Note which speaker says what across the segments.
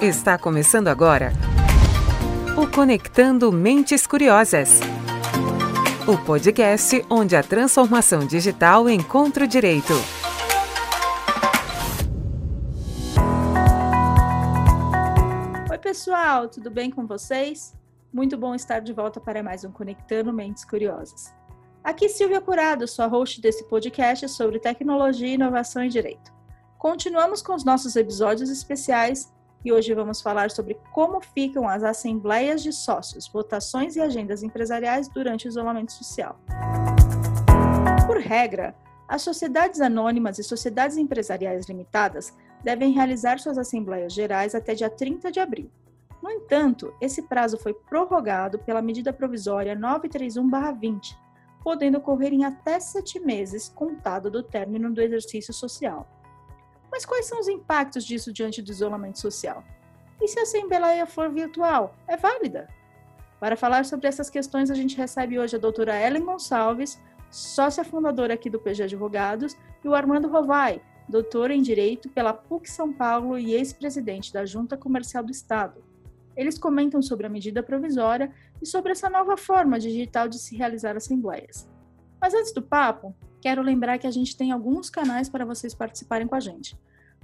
Speaker 1: Está começando agora o Conectando Mentes Curiosas. O podcast onde a transformação digital encontra o direito.
Speaker 2: Oi, pessoal, tudo bem com vocês? Muito bom estar de volta para mais um Conectando Mentes Curiosas. Aqui Silvia Curado, sua host desse podcast sobre tecnologia, inovação e direito. Continuamos com os nossos episódios especiais e hoje vamos falar sobre como ficam as assembleias de sócios, votações e agendas empresariais durante o isolamento social. Por regra, as sociedades anônimas e sociedades empresariais limitadas devem realizar suas assembleias gerais até dia 30 de abril. No entanto, esse prazo foi prorrogado pela medida provisória 931-20, podendo ocorrer em até sete meses, contado do término do exercício social. Mas quais são os impactos disso diante do isolamento social? E se a Assembleia for virtual, é válida? Para falar sobre essas questões, a gente recebe hoje a doutora Ellen Gonçalves, sócia fundadora aqui do PG Advogados, e o Armando Rovai, doutor em Direito pela PUC São Paulo e ex-presidente da Junta Comercial do Estado. Eles comentam sobre a medida provisória e sobre essa nova forma digital de se realizar assembleias. Mas antes do papo, quero lembrar que a gente tem alguns canais para vocês participarem com a gente.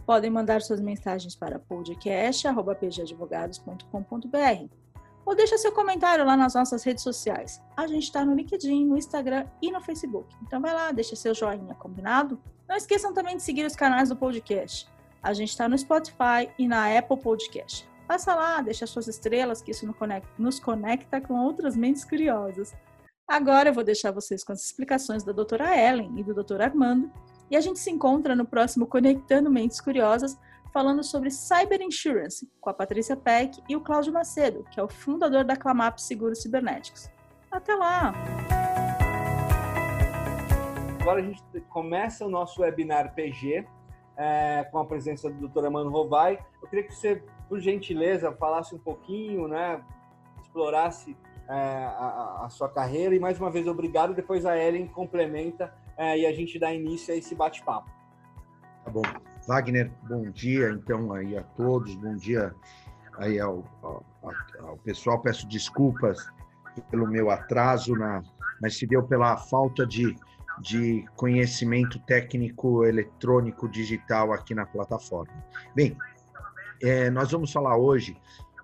Speaker 2: Podem mandar suas mensagens para podcast.pgadvogados.com.br ou deixa seu comentário lá nas nossas redes sociais. A gente está no LinkedIn, no Instagram e no Facebook. Então vai lá, deixa seu joinha, combinado? Não esqueçam também de seguir os canais do podcast. A gente está no Spotify e na Apple Podcast. Passa lá, deixa suas estrelas, que isso nos conecta com outras mentes curiosas. Agora eu vou deixar vocês com as explicações da doutora Ellen e do doutor Armando, e a gente se encontra no próximo Conectando Mentes Curiosas, falando sobre Cyber Insurance, com a Patrícia Peck e o Cláudio Macedo, que é o fundador da Clamap Seguros Cibernéticos. Até lá!
Speaker 3: Agora a gente começa o nosso webinar PG, é, com a presença do Dr. Armando Rovai. Eu queria que você, por gentileza, falasse um pouquinho, né, explorasse a, a, sua carreira. E mais uma vez, obrigado. Depois a Ellen complementa é, e a gente dá início a esse bate-papo.
Speaker 4: Tá bom. Wagner, bom dia então aí a todos, bom dia aí ao, ao, ao pessoal. Peço desculpas pelo meu atraso, na, mas se deu pela falta de, de conhecimento técnico eletrônico digital aqui na plataforma. Bem, é, nós vamos falar hoje,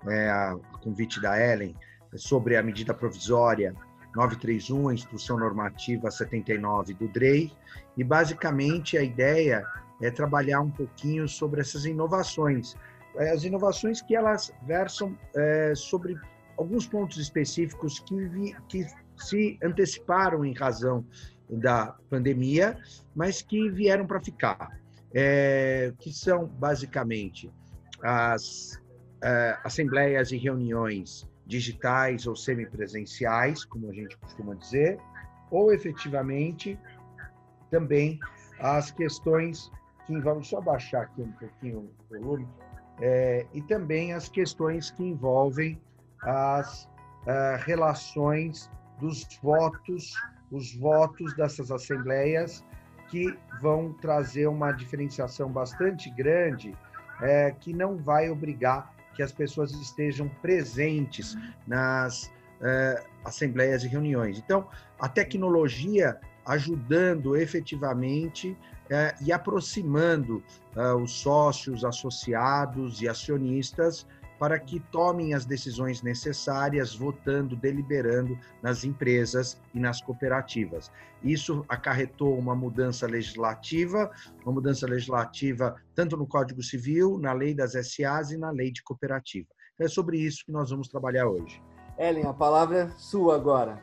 Speaker 4: é, a convite da Ellen, sobre a medida provisória 931, a instrução normativa 79 do DREI, e basicamente a ideia é trabalhar um pouquinho sobre essas inovações. É, as inovações que elas versam é, sobre alguns pontos específicos que, vi, que se anteciparam em razão da pandemia, mas que vieram para ficar. É, que são basicamente as é, assembleias e reuniões digitais ou semipresenciais, como a gente costuma dizer, ou efetivamente também as questões que envolvem, só baixar aqui um pouquinho o volume, é, e também as questões que envolvem as uh, relações dos votos, os votos dessas assembleias que vão trazer uma diferenciação bastante grande, é, que não vai obrigar que as pessoas estejam presentes nas uh, assembleias e reuniões. Então, a tecnologia ajudando efetivamente uh, e aproximando uh, os sócios, associados e acionistas para que tomem as decisões necessárias, votando, deliberando nas empresas e nas cooperativas. Isso acarretou uma mudança legislativa, uma mudança legislativa tanto no Código Civil, na lei das SAs e na lei de cooperativa. Então, é sobre isso que nós vamos trabalhar hoje.
Speaker 3: Ellen, a palavra é sua agora.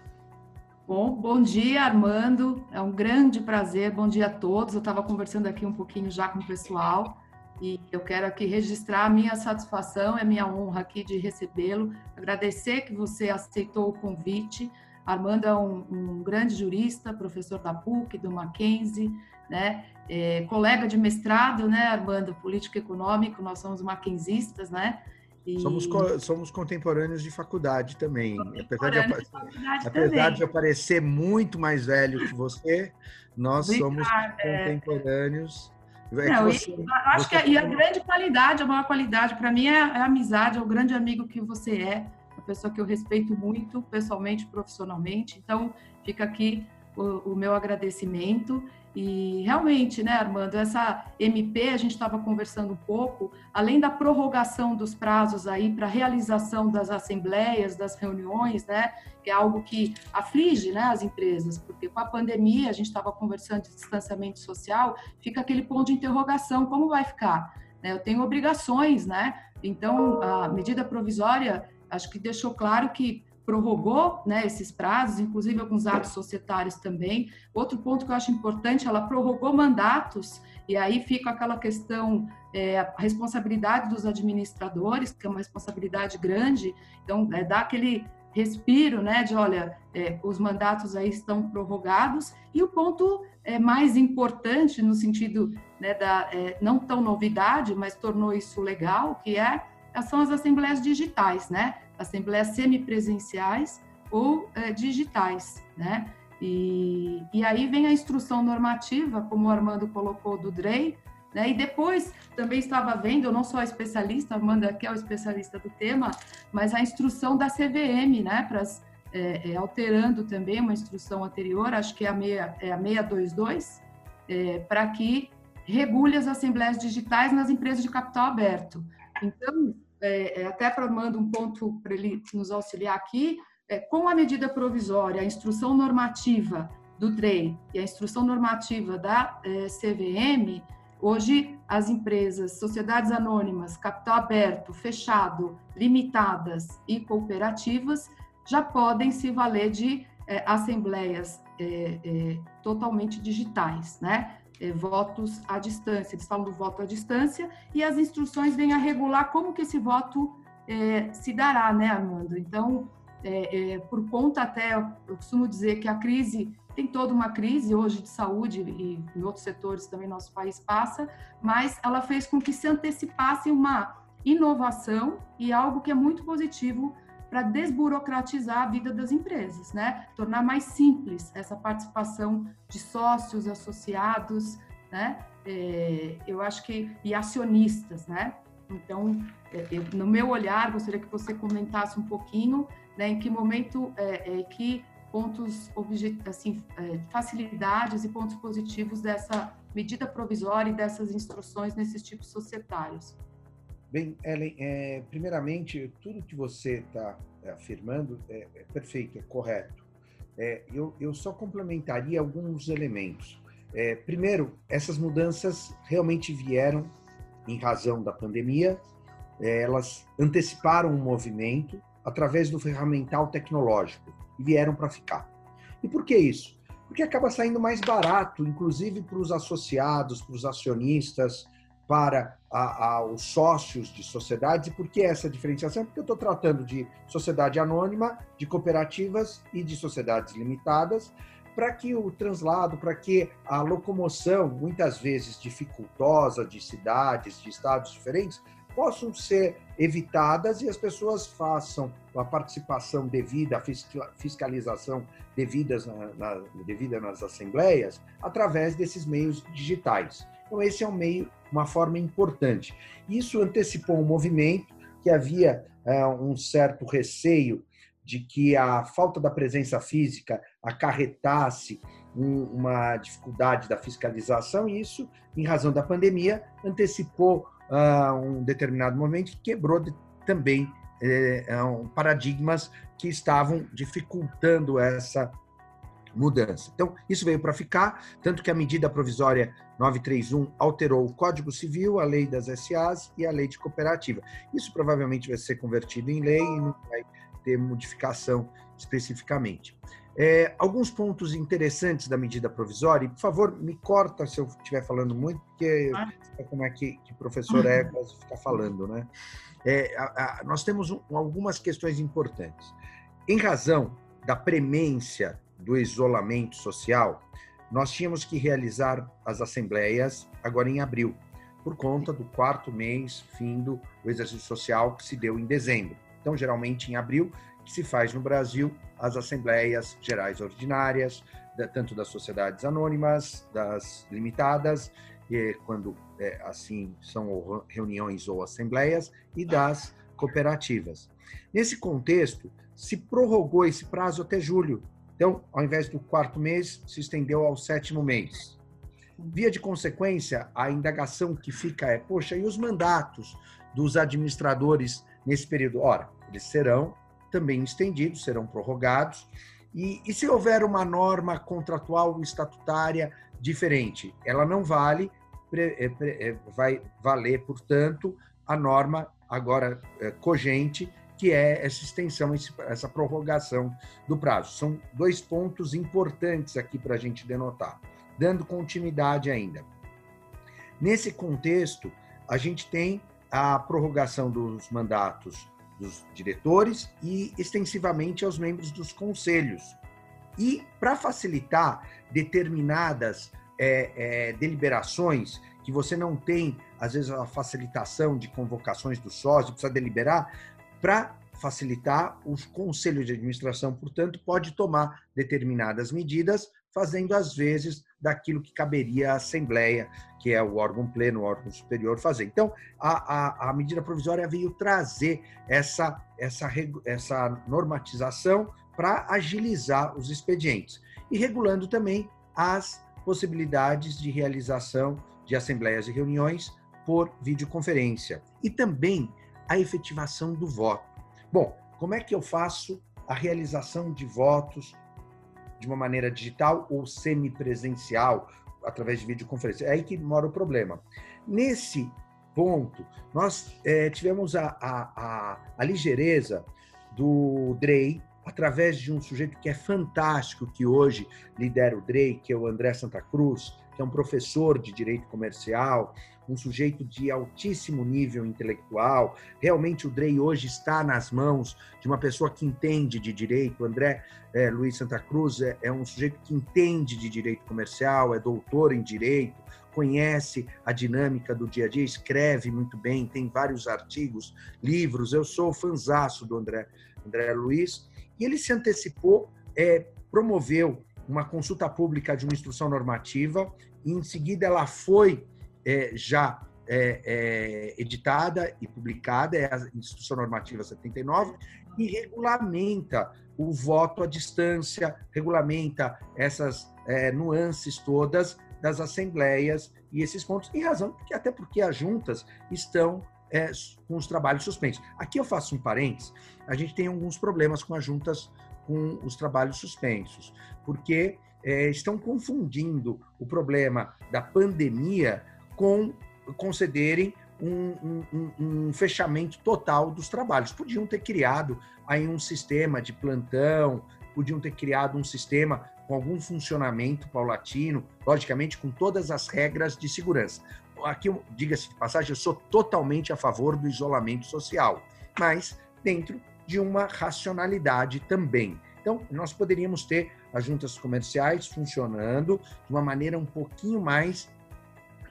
Speaker 5: Bom, bom dia, Armando. É um grande prazer. Bom dia a todos. Eu estava conversando aqui um pouquinho já com o pessoal e eu quero aqui registrar a minha satisfação, é minha honra aqui de recebê-lo, agradecer que você aceitou o convite. Armando é um, um grande jurista, professor da PUC, do Mackenzie, né? É, colega de mestrado, né, Armando, político econômico, nós somos mackenzistas, né?
Speaker 4: E... Somos, somos contemporâneos de faculdade também. Apesar, de, de, apesar também. de eu parecer muito mais velho que você, nós Obrigada, somos contemporâneos
Speaker 5: É Não, você, acho você... que e a grande qualidade, a maior qualidade para mim é a amizade, é o grande amigo que você é, a pessoa que eu respeito muito pessoalmente, profissionalmente. Então, fica aqui o, o meu agradecimento e realmente, né, Armando, essa MP, a gente estava conversando um pouco, além da prorrogação dos prazos aí para realização das assembleias, das reuniões, né, que é algo que aflige, né, as empresas, porque com a pandemia, a gente estava conversando de distanciamento social, fica aquele ponto de interrogação, como vai ficar? Né, eu tenho obrigações, né, então a medida provisória, acho que deixou claro que prorrogou né, esses prazos, inclusive alguns atos societários também. Outro ponto que eu acho importante, ela prorrogou mandatos, e aí fica aquela questão, é, a responsabilidade dos administradores, que é uma responsabilidade grande, então é, dá aquele respiro, né, de olha, é, os mandatos aí estão prorrogados, e o ponto é, mais importante, no sentido né, da, é, não tão novidade, mas tornou isso legal, que é, são as assembleias digitais, né, assembleias semipresenciais ou é, digitais, né? E, e aí vem a instrução normativa, como o Armando colocou, do DREI, né? E depois também estava vendo, eu não sou a especialista, Armando aqui é o especialista do tema, mas a instrução da CVM, né? Para é, é, alterando também uma instrução anterior, acho que é a, meia, é a 622, é, para que regule as assembleias digitais nas empresas de capital aberto. Então, é, é, até formando um ponto para ele nos auxiliar aqui, é, com a medida provisória, a instrução normativa do DREI e a instrução normativa da é, CVM, hoje as empresas, sociedades anônimas, capital aberto, fechado, limitadas e cooperativas já podem se valer de é, assembleias é, totalmente digitais, né? É, votos à distância. Eles falam do voto à distância e as instruções vêm a regular como que esse voto é, se dará, né, Armando? Então, é, por conta até, eu costumo dizer que a crise, tem toda uma crise hoje de saúde e em outros setores também nosso país passa, mas ela fez com que se antecipasse uma inovação e algo que é muito positivo para desburocratizar a vida das empresas, né? Tornar mais simples essa participação de sócios, associados, né? É, eu acho que e acionistas, né? Então, é, eu, no meu olhar, gostaria que você comentasse um pouquinho, né? Em que momento, é, é que pontos, assim, é, facilidades e pontos positivos dessa medida provisória e dessas instruções nesses tipos societários.
Speaker 4: Bem, Ellen, é, primeiramente, tudo que você está é, afirmando é, é, perfeito, é correto. É, eu, eu só complementaria alguns elementos. É, primeiro, essas mudanças realmente vieram em razão da pandemia, é, elas anteciparam o movimento através do ferramental tecnológico e vieram para ficar. E por que isso? Porque acaba saindo mais barato, inclusive para os associados, para os acionistas, para a, a, os sócios de sociedades. E por que essa diferenciação? Porque eu estou tratando de sociedade anônima, de cooperativas e de sociedades limitadas, para que o translado, para que a locomoção, muitas vezes dificultosa, de cidades, de estados diferentes, possam ser evitadas e as pessoas façam a participação devida, a fiscalização devidas na, na, devida nas assembleias através desses meios digitais. Então, esse é um meio, uma forma importante. Isso antecipou um movimento que havia é, um certo receio de que a falta da presença física acarretasse um, uma dificuldade da fiscalização, e isso, em razão da pandemia, antecipou uh, um determinado momento que quebrou de, também é, um, paradigmas que estavam dificultando essa mudança. Então, isso veio para ficar, tanto que a medida provisória 931 alterou o Código Civil, a lei das SAs e a lei de cooperativa. Isso provavelmente vai ser convertido em lei e não vai ter modificação especificamente. É, alguns pontos interessantes da medida provisória, e por favor, me corta se eu estiver falando muito, porque ah. como é que, que professor é quase ficar falando, né? É, a, a, nós temos um, algumas questões importantes. Em razão da premência do isolamento social, nós tínhamos que realizar as assembleias agora em abril, por conta do quarto mês, fim do exercício social que se deu em dezembro. Então, geralmente em abril, que se faz no Brasil as assembleias gerais ordinárias, tanto das sociedades anônimas, das limitadas quando é, assim são reuniões ou assembleias, e das cooperativas. Nesse contexto, se prorrogou esse prazo até julho. Então, ao invés do quarto mês, se estendeu ao sétimo mês. Via de consequência, a indagação que fica é: poxa, e os mandatos dos administradores nesse período? Ora, eles serão também estendidos, serão prorrogados. E, e se houver uma norma contratual estatutária diferente, ela não vale, é, é, vai valer, portanto, a norma agora é, cogente, que é essa extensão, essa prorrogação do prazo. São dois pontos importantes aqui para a gente denotar, dando continuidade ainda. Nesse contexto, a gente tem a prorrogação dos mandatos dos diretores e extensivamente aos membros dos conselhos. E para facilitar determinadas é, é, deliberações que você não tem, às vezes, a facilitação de convocações do sócio, precisa deliberar, para facilitar, o conselho de administração, portanto, pode tomar determinadas medidas, fazendo às vezes daquilo que caberia à Assembleia, que é o órgão pleno, o órgão superior, fazer. Então, a, a, a medida provisória veio trazer essa, essa, essa normatização para agilizar os expedientes e regulando também as possibilidades de realização de assembleias e reuniões por videoconferência e também a efetivação do voto. Bom, como é que eu faço a realização de votos de uma maneira digital ou semipresencial, através de videoconferência? É aí que mora o problema. Nesse ponto, nós é, tivemos a, a, a, a ligeireza do DREI, através de um sujeito que é fantástico, que hoje lidera o DREI, que é o André Santa Cruz, que é um professor de direito comercial, um sujeito de altíssimo nível intelectual. Realmente o Drey hoje está nas mãos de uma pessoa que entende de direito. O André é, Luiz Santa Cruz é, é um sujeito que entende de direito comercial, é doutor em direito, conhece a dinâmica do dia a dia, escreve muito bem, tem vários artigos, livros. Eu sou fanzaço do André, André Luiz. E ele se antecipou, é, promoveu uma consulta pública de uma instrução normativa, e em seguida ela foi é, já é, é, editada e publicada, é a Instrução Normativa 79, e regulamenta o voto à distância, regulamenta essas é, nuances todas das assembleias e esses pontos, em razão, porque, até porque as juntas estão é, com os trabalhos suspensos. Aqui eu faço um parênteses, a gente tem alguns problemas com as juntas com os trabalhos suspensos, porque é, estão confundindo o problema da pandemia com concederem um, um, um, fechamento total dos trabalhos. Podiam ter criado aí um sistema de plantão, podiam ter criado um sistema com algum funcionamento paulatino, logicamente com todas as regras de segurança. Aqui, diga-se de passagem, eu sou totalmente a favor do isolamento social, mas dentro de uma racionalidade também. Então, nós poderíamos ter as juntas comerciais funcionando de uma maneira um pouquinho mais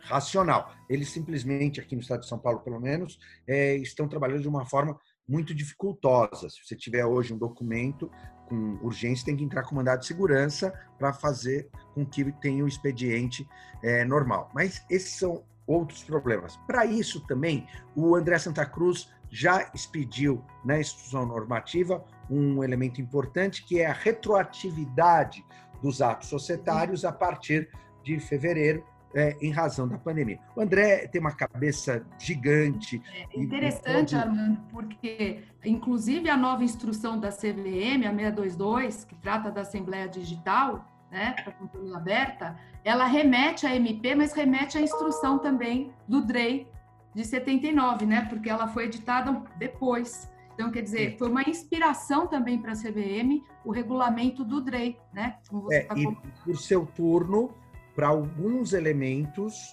Speaker 4: racional. Eles simplesmente, aqui no estado de São Paulo, pelo menos, é, estão trabalhando de uma forma muito dificultosa. Se você tiver hoje um documento com urgência, tem que entrar com mandado de segurança para fazer com que tenha o expediente é, normal. Mas esses são outros problemas. Para isso também, o André Santa Cruz já expediu na instrução normativa um elemento importante que é a retroatividade dos atos societários a partir de fevereiro, é, em razão da pandemia. O André tem uma cabeça gigante.
Speaker 5: É interessante, pode... Armando, porque, inclusive, a nova instrução da CVM, a 622, que trata da Assembleia Digital, né, para controle aberta, ela remete à MP, mas remete à instrução também do DREI de 79, né, porque ela foi editada depois. Então, quer dizer, foi uma inspiração também para a CVM o regulamento do DREI, né?
Speaker 4: É, tá e por seu turno, para alguns elementos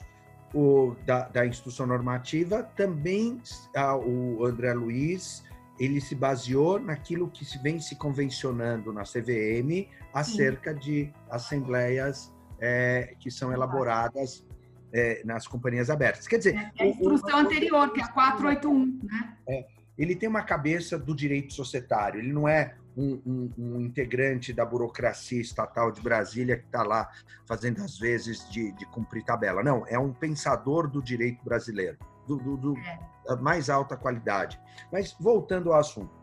Speaker 4: o, da, da instrução normativa, também a, o André Luiz ele se baseou naquilo que se vem se convencionando na CVM acerca Sim. de assembleias é, que são elaboradas é, nas companhias abertas. Quer dizer,
Speaker 5: é a instrução o, o, anterior, que é a 481, né?
Speaker 4: É, ele tem uma cabeça do direito societário, ele não é um, um, um integrante da burocracia estatal de Brasília que está lá fazendo as vezes de, de, cumprir tabela. Não, é um pensador do direito brasileiro, do, do, do é. mais alta qualidade. Mas voltando ao assunto,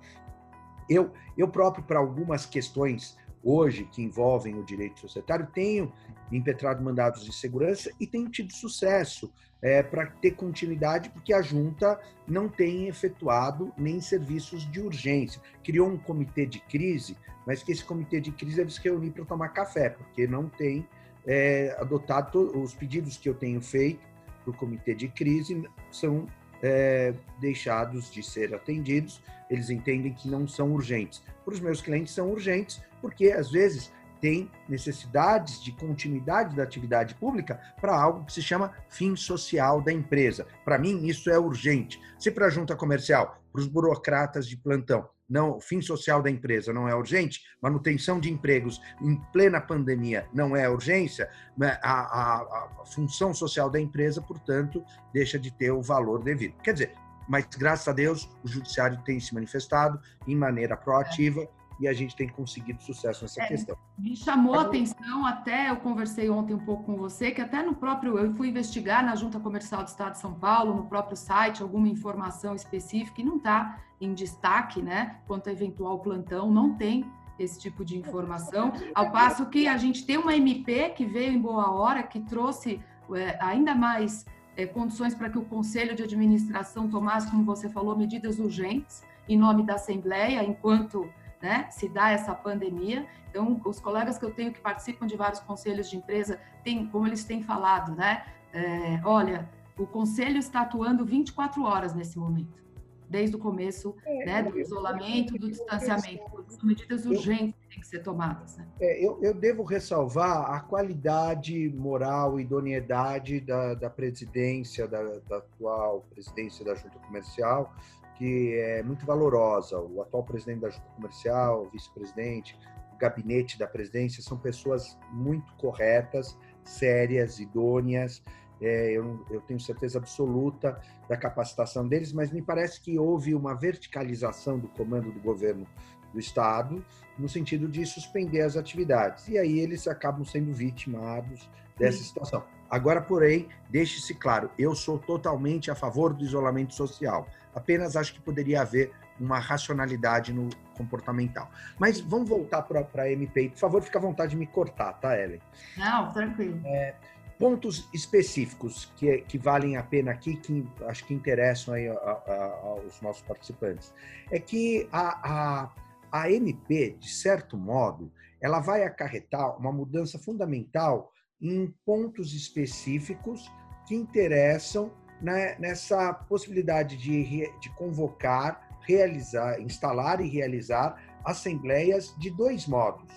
Speaker 4: eu, eu próprio, para algumas questões hoje que envolvem o direito societário, tenho impetrado mandados de segurança e tenho tido sucesso é, para ter continuidade, porque a junta não tem efetuado nem serviços de urgência. Criou um comitê de crise, mas que esse comitê de crise deve se reunir para tomar café, porque não tem é, adotado os pedidos que eu tenho feito para o comitê de crise são é, deixados de ser atendidos. Eles entendem que não são urgentes. Para os meus clientes são urgentes, porque às vezes tem necessidades de continuidade da atividade pública para algo que se chama fim social da empresa. Para mim, isso é urgente. Se para a junta comercial, para os burocratas de plantão, não, fim social da empresa não é urgente, manutenção de empregos em plena pandemia não é urgência, né, a, a, a função social da empresa, portanto, deixa de ter o valor devido. Quer dizer, mas graças a Deus o judiciário tem se manifestado em maneira proativa e a gente tem conseguido sucesso nessa é, questão.
Speaker 5: Me chamou a atenção, até eu conversei ontem um pouco com você, que até no próprio, eu fui investigar na Junta Comercial do Estado de São Paulo, no próprio site, alguma informação específica, e não está em destaque, né, quanto a eventual plantão, não tem esse tipo de informação, ao passo que a gente tem uma MP que veio em boa hora, que trouxe é, ainda mais é, condições para que o Conselho de Administração tomasse, como você falou, medidas urgentes em nome da Assembleia, enquanto né, se dá essa pandemia. Então, os colegas que eu tenho que participam de vários conselhos de empresa, tem, como eles têm falado, né, é, olha, o conselho está atuando 24 horas nesse momento, desde o começo é, né, do isolamento, do distanciamento. São medidas urgentes que têm que ser tomadas. Né?
Speaker 4: É, eu, eu, devo ressalvar a qualidade moral e idoneidade da, da presidência, da, da atual presidência da Junta Comercial, que é muito valorosa. O atual presidente da Junta Comercial, vice-presidente, o gabinete da presidência são pessoas muito corretas, sérias, idôneas. É, eu, eu, tenho certeza absoluta da capacitação deles, mas me parece que houve uma verticalização do comando do governo do Estado, no sentido de suspender as atividades. E aí eles acabam sendo vitimados dessa Sim. situação. Agora, porém, deixe-se claro, eu sou totalmente a favor do isolamento social. Apenas acho que poderia haver uma racionalidade no comportamental. Mas vamos voltar para a MP. Por favor, fique à vontade de me cortar, tá, Ellen?
Speaker 5: Não, tranquilo. É,
Speaker 4: pontos específicos que, que valem a pena aqui, que acho que interessam aí a, a, aos nossos participantes, é que a, a, a MP, de certo modo, ela vai acarretar uma mudança fundamental em pontos específicos que interessam né, nessa possibilidade de, de convocar, realizar, instalar e realizar assembleias de dois modos.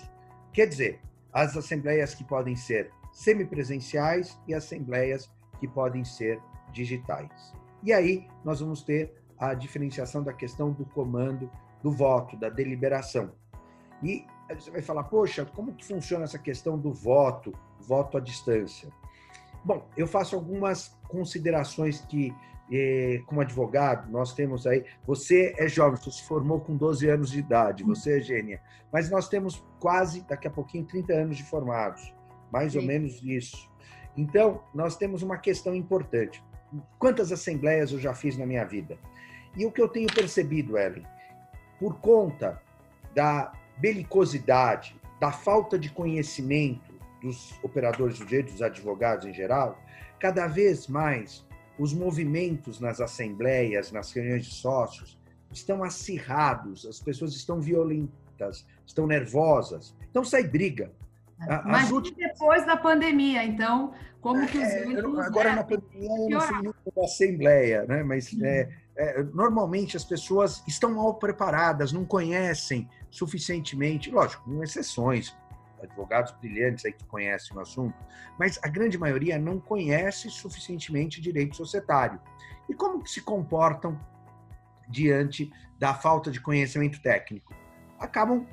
Speaker 4: Quer dizer, as assembleias que podem ser semipresenciais e assembleias que podem ser digitais. E aí nós vamos ter a diferenciação da questão do comando do voto, da deliberação. E você vai falar, poxa, como que funciona essa questão do voto, voto à distância? Bom, eu faço algumas considerações que, eh, como advogado, nós temos aí. Você é jovem, você se formou com 12 anos de idade, uhum. você é gênia, mas nós temos quase, daqui a pouquinho, 30 anos de formados, mais Sim. ou menos isso. Então, nós temos uma questão importante. Quantas assembleias eu já fiz na minha vida? E o que eu tenho percebido, Ellen, por conta da belicosidade, da falta de conhecimento, dos operadores do direito, dos advogados em geral, cada vez mais os movimentos nas assembleias, nas reuniões de sócios, estão acirrados, as pessoas estão violentas, estão nervosas. Então sai briga.
Speaker 5: Mas últimas... depois da pandemia, então, como que os é,
Speaker 4: Agora na pandemia eu não fui numa assembleia, né? Mas é, é, normalmente as pessoas estão mal preparadas, não conhecem suficientemente, lógico, com exceções, advogados brilhantes aí que conhecem o assunto, mas a grande maioria não conhece suficientemente direito societário. E como se comportam diante da falta de conhecimento técnico? Acabam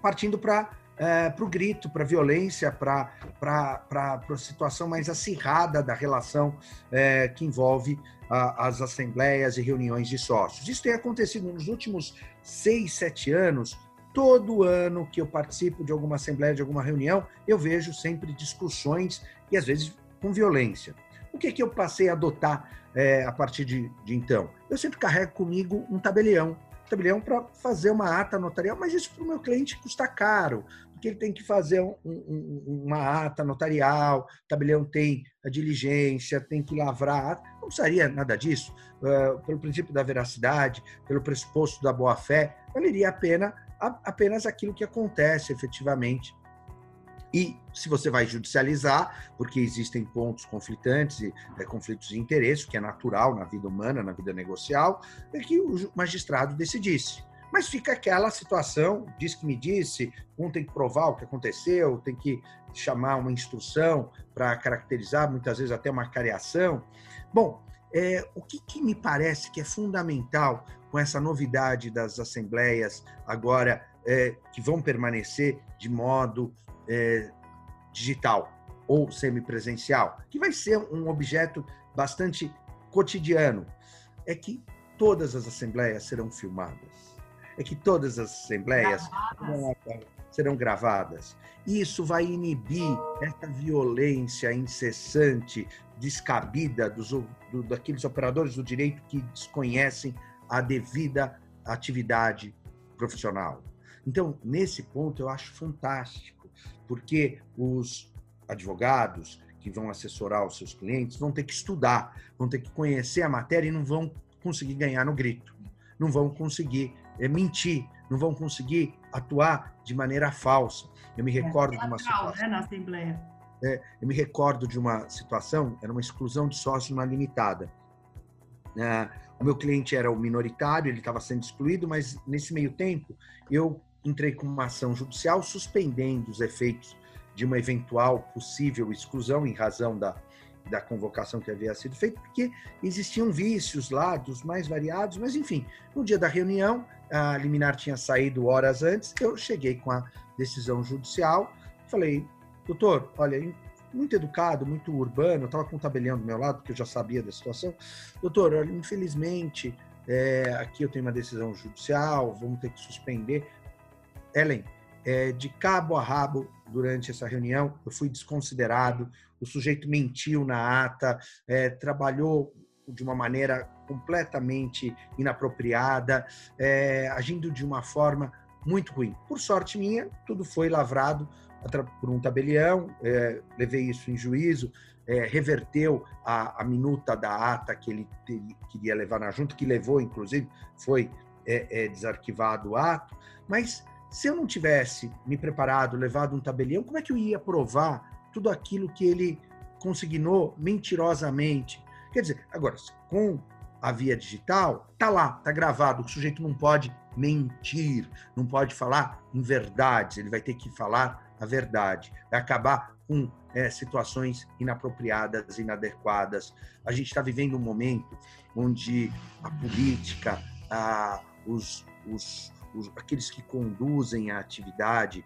Speaker 4: partindo para é, para o grito, para a violência, para a situação mais acirrada da relação é, que envolve a, as assembleias e reuniões de sócios. Isso tem acontecido nos últimos seis, sete anos. Todo ano que eu participo de alguma assembleia, de alguma reunião, eu vejo sempre discussões e às vezes com violência. O que, é que eu passei a adotar é, a partir de, de então? Eu sempre carrego comigo um tabelião tabelião para fazer uma ata notarial, mas isso para o meu cliente custa caro, porque ele tem que fazer um, um, uma ata notarial, o tabelião tem a diligência, tem que lavrar, não precisaria nada disso, uh, pelo princípio da veracidade, pelo pressuposto da boa-fé, valeria a pena apenas aquilo que acontece efetivamente e se você vai judicializar, porque existem pontos conflitantes e é, conflitos de interesse, que é natural na vida humana, na vida negocial, é que o magistrado decidisse. Mas fica aquela situação, diz que me disse, um tem que provar o que aconteceu, tem que chamar uma instrução para caracterizar, muitas vezes até uma cariação. Bom, é, o que, que, me parece que é fundamental com essa novidade das assembleias agora é, que vão permanecer de modo é, digital ou semipresencial, que vai ser um objeto bastante cotidiano, é que todas as assembleias serão filmadas, é que todas as assembleias gravadas. serão gravadas. Isso vai inibir essa violência incessante, descabida dos, do, daqueles operadores do direito que desconhecem a devida atividade profissional. Então, nesse ponto, eu acho fantástico, porque os advogados que vão assessorar os seus clientes vão ter que estudar, vão ter que conhecer a matéria e não vão conseguir ganhar no grito, não vão conseguir é, mentir, não vão conseguir atuar de maneira falsa. Eu me é, recordo é, de uma situação. Né,
Speaker 5: na Assembleia.
Speaker 4: É, eu me recordo de uma situação, era uma exclusão de sócio numa limitada. É, o meu cliente era o minoritário, ele estava sendo excluído, mas nesse meio tempo eu entrei com uma ação judicial suspendendo os efeitos de uma eventual possível exclusão em razão da, da convocação que havia sido feita, porque existiam vícios lá dos mais variados, mas enfim, no dia da reunião, a liminar tinha saído horas antes, eu cheguei com a decisão judicial, falei, doutor, olha, muito educado, muito urbano, estava com o tabelião do meu lado, porque eu já sabia da situação, doutor, infelizmente, é, aqui eu tenho uma decisão judicial, vamos ter que suspender, Ellen, é, de cabo a rabo durante essa reunião, eu fui desconsiderado, o sujeito mentiu na ata, é, trabalhou de uma maneira completamente inapropriada, é, agindo de uma forma muito ruim. Por sorte minha, tudo foi lavrado por um tabelião, é, levei isso em juízo, é, reverteu a, a, minuta da ata que ele queria levar na junta, que levou, inclusive, foi é, é, desarquivado o ato, mas se eu não tivesse me preparado, levado um tabelião, como é que eu ia provar tudo aquilo que ele consignou mentirosamente? Quer dizer, agora, com a via digital, tá lá, tá gravado, o sujeito não pode mentir, não pode falar em verdades, ele vai ter que falar a verdade, acabar com é, situações inapropriadas, inadequadas. A gente está vivendo um momento onde a política, a, os, os, os, aqueles que conduzem a atividade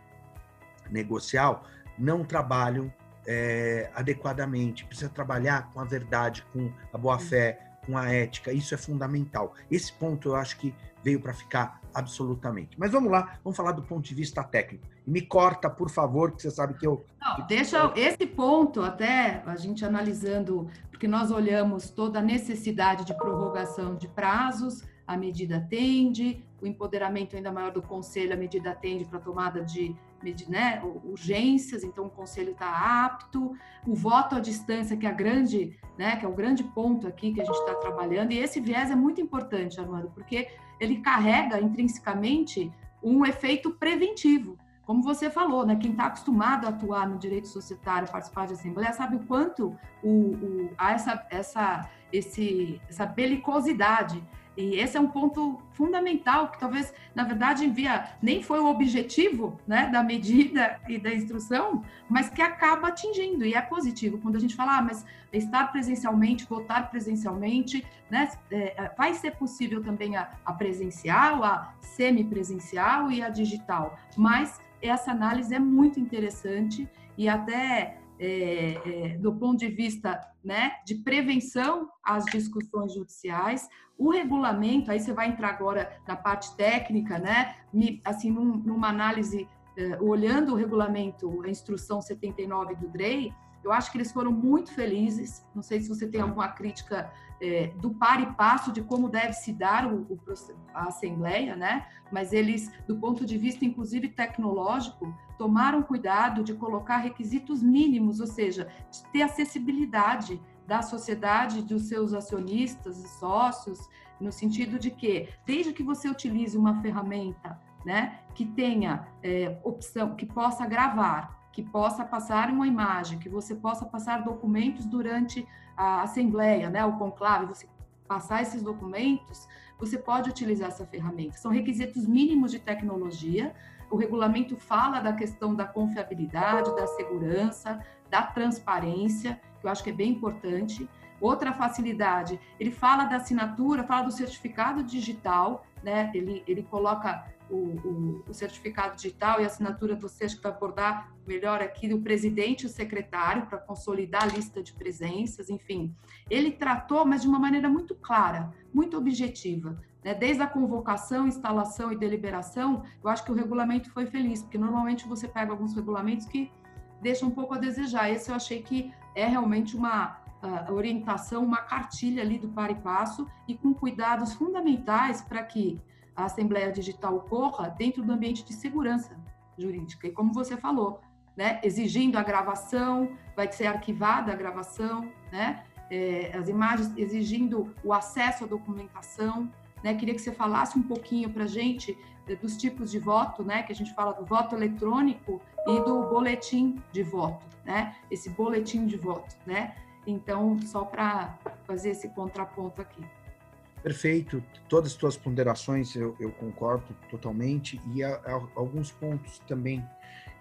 Speaker 4: negocial não trabalham é, adequadamente. Precisa trabalhar com a verdade, com a boa-fé, com a ética. Isso é fundamental. Esse ponto eu acho que veio para ficar absolutamente. Mas vamos lá, vamos falar do ponto de vista técnico. Me corta, por favor, que você sabe que eu.
Speaker 5: Não, deixa esse ponto até a gente analisando, porque nós olhamos toda a necessidade de prorrogação de prazos, a medida atende, o empoderamento ainda maior do conselho, a medida atende para tomada de né, urgências, então o conselho está apto, o voto à distância, que é a grande, né, que é o grande ponto aqui que a gente está trabalhando, e esse viés é muito importante, Armando, porque ele carrega intrinsecamente um efeito preventivo. Como você falou, né, quem está acostumado a atuar no direito societário, participar de assembleia, sabe o quanto o, o, há essa, essa, esse, essa belicosidade e esse é um ponto fundamental, que talvez, na verdade, envia, nem foi o objetivo né, da medida e da instrução, mas que acaba atingindo, e é positivo. Quando a gente fala, ah, mas estar presencialmente, votar presencialmente, né, é, é vai ser possível também a, a presencial, a semipresencial e a digital, mas essa análise é muito interessante e até é, é, do ponto de vista né, de prevenção às discussões judiciais. O regulamento, aí você vai entrar agora na parte técnica, né, assim, num, numa análise, é, olhando o regulamento, a instrução 79 do DREI, eu acho que eles foram muito felizes. Não sei se você tem alguma crítica é, do par e passo de como deve se dar o, o, a assembleia, né? Mas eles, do ponto de vista, inclusive tecnológico, tomaram cuidado de colocar requisitos mínimos, ou seja, de ter acessibilidade da sociedade, dos seus acionistas e sócios, no sentido de que, desde que você utilize uma ferramenta, né, que tenha é, opção, que possa gravar, que possa passar uma imagem, que você possa passar documentos durante a assembleia, né, o conclave, você passar esses documentos, você pode utilizar essa ferramenta. São requisitos mínimos de tecnologia. O regulamento fala da questão da confiabilidade, da segurança, da transparência, que eu acho que é bem importante. Outra facilidade, ele fala da assinatura, fala do certificado digital, né? Ele, ele coloca o, o, o, certificado digital e a assinatura do que vai abordar melhor aqui do presidente e o secretário para consolidar a lista de presenças, enfim. Ele tratou, mas de uma maneira muito clara, muito objetiva. Né? Desde a convocação, instalação e deliberação, eu acho que o regulamento foi feliz, porque normalmente você pega alguns regulamentos que deixam um pouco a desejar. Esse eu achei que é realmente uma uh, orientação, uma cartilha ali do par e passo e com cuidados fundamentais para que a Assembleia Digital ocorra dentro do ambiente de segurança jurídica. E como você falou, né, exigindo a gravação, vai ser arquivada a gravação, né, é, as imagens exigindo o acesso à documentação. Né, queria que você falasse um pouquinho para a gente é, dos tipos de voto, né, que a gente fala do voto eletrônico e do boletim de voto, né, esse boletim de voto, né. Então, só para fazer esse contraponto aqui.
Speaker 4: Perfeito, todas as tuas ponderações eu, eu concordo totalmente e há, há alguns pontos também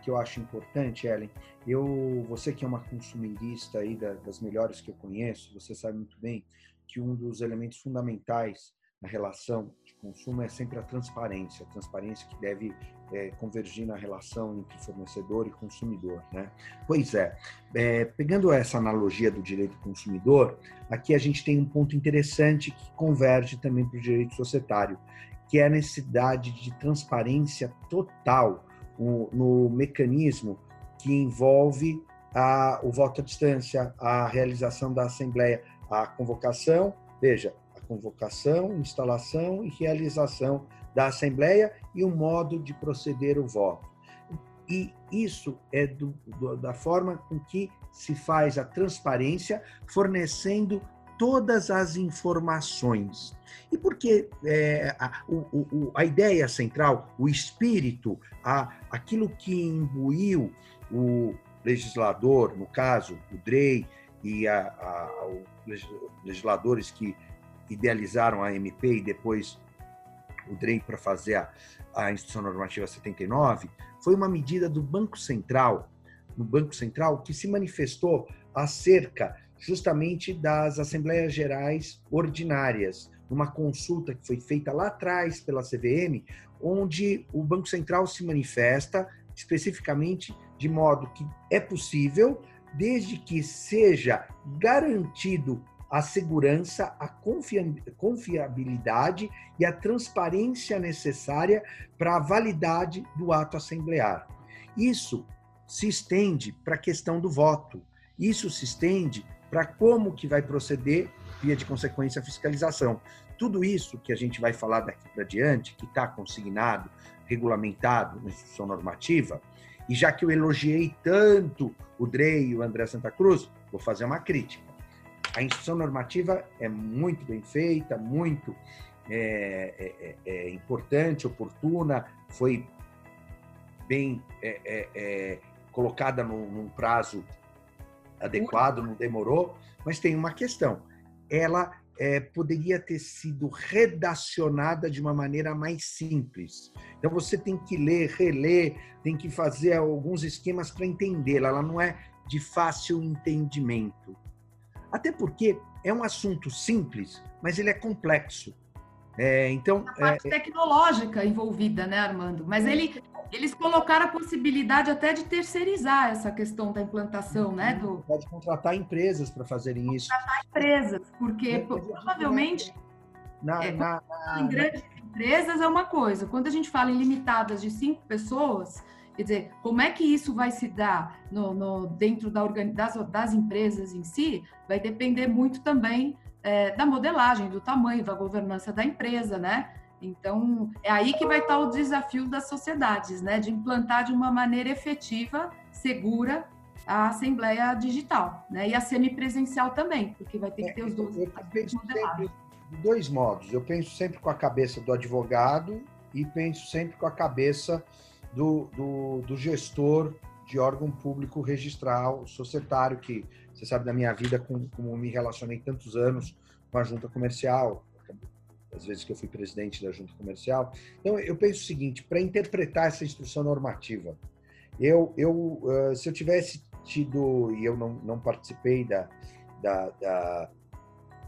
Speaker 4: que eu acho importante, Ellen. Eu, você que é uma consumidista aí das melhores que eu conheço, você sabe muito bem que um dos elementos fundamentais na relação consumo é sempre a transparência, a transparência que deve é, convergir na relação entre fornecedor e consumidor, né? Pois é, é, pegando essa analogia do direito consumidor, aqui a gente tem um ponto interessante que converge também para o direito societário, que é a necessidade de transparência total no, no mecanismo que envolve a, o voto à distância, a realização da assembleia, a convocação, veja, convocação, instalação e realização da Assembleia e o modo de proceder o voto. E isso é do, do, da forma com que se faz a transparência, fornecendo todas as informações. E porque é, a, o, o, a ideia central, o espírito, a, aquilo que imbuiu o legislador, no caso, o DREI, e a, a, os legisladores que idealizaram a MP e depois o DREI para fazer a, a Instituição Normativa 79, foi uma medida do Banco Central, no Banco Central, que se manifestou acerca justamente das Assembleias Gerais Ordinárias, numa consulta que foi feita lá atrás pela CVM, onde o Banco Central se manifesta especificamente de modo que é possível, desde que seja garantido a segurança, a confiabilidade e a transparência necessária para a validade do ato assemblear. Isso se estende para a questão do voto. Isso se estende para como que vai proceder, via de consequência, a fiscalização. Tudo isso que a gente vai falar daqui para diante, que está consignado, regulamentado na instituição normativa, e já que eu elogiei tanto o Drey e o André Santa Cruz, vou fazer uma crítica a instituição normativa é muito bem feita, muito é, é, é, é importante, oportuna, foi bem é, é, colocada num, num, prazo adequado, não demorou, mas tem uma questão. Ela poderia ter sido redacionada de uma maneira mais simples. Então você tem que ler, reler, tem que fazer alguns esquemas para entendê-la. Ela não é de fácil entendimento. Até porque é um assunto simples, mas ele é complexo.
Speaker 5: É, então, a parte é, tecnológica envolvida, né, Armando? Mas ele, eles colocaram a possibilidade até de terceirizar essa questão da implantação, né? Do...
Speaker 4: Pode contratar empresas para fazerem isso.
Speaker 5: Contratar empresas, porque provavelmente na, é, na, na, em grandes empresas é uma coisa. Quando a gente fala em limitadas de cinco pessoas, quer dizer, como é que isso vai se dar no, no dentro da das, das empresas em si, vai depender muito também é, da modelagem, do tamanho, da governança da empresa, né? Então, é aí que vai estar o desafio das sociedades, né? De implantar de uma maneira efetiva, segura, a Assembleia Digital, né? E a semipresencial também, porque vai ter que ter os dois. Eu,
Speaker 4: penso sempre de dois modos. Eu penso sempre com a cabeça do advogado e penso sempre com a cabeça do, do, do gestor de órgão público registral societário, que você sabe da minha vida, com, como me relacionei tantos anos com a junta comercial, às vezes que eu fui presidente da junta comercial. Então, eu penso o seguinte, para interpretar essa instrução normativa, eu, eu se eu tivesse tido, e eu não, não participei da, da, da,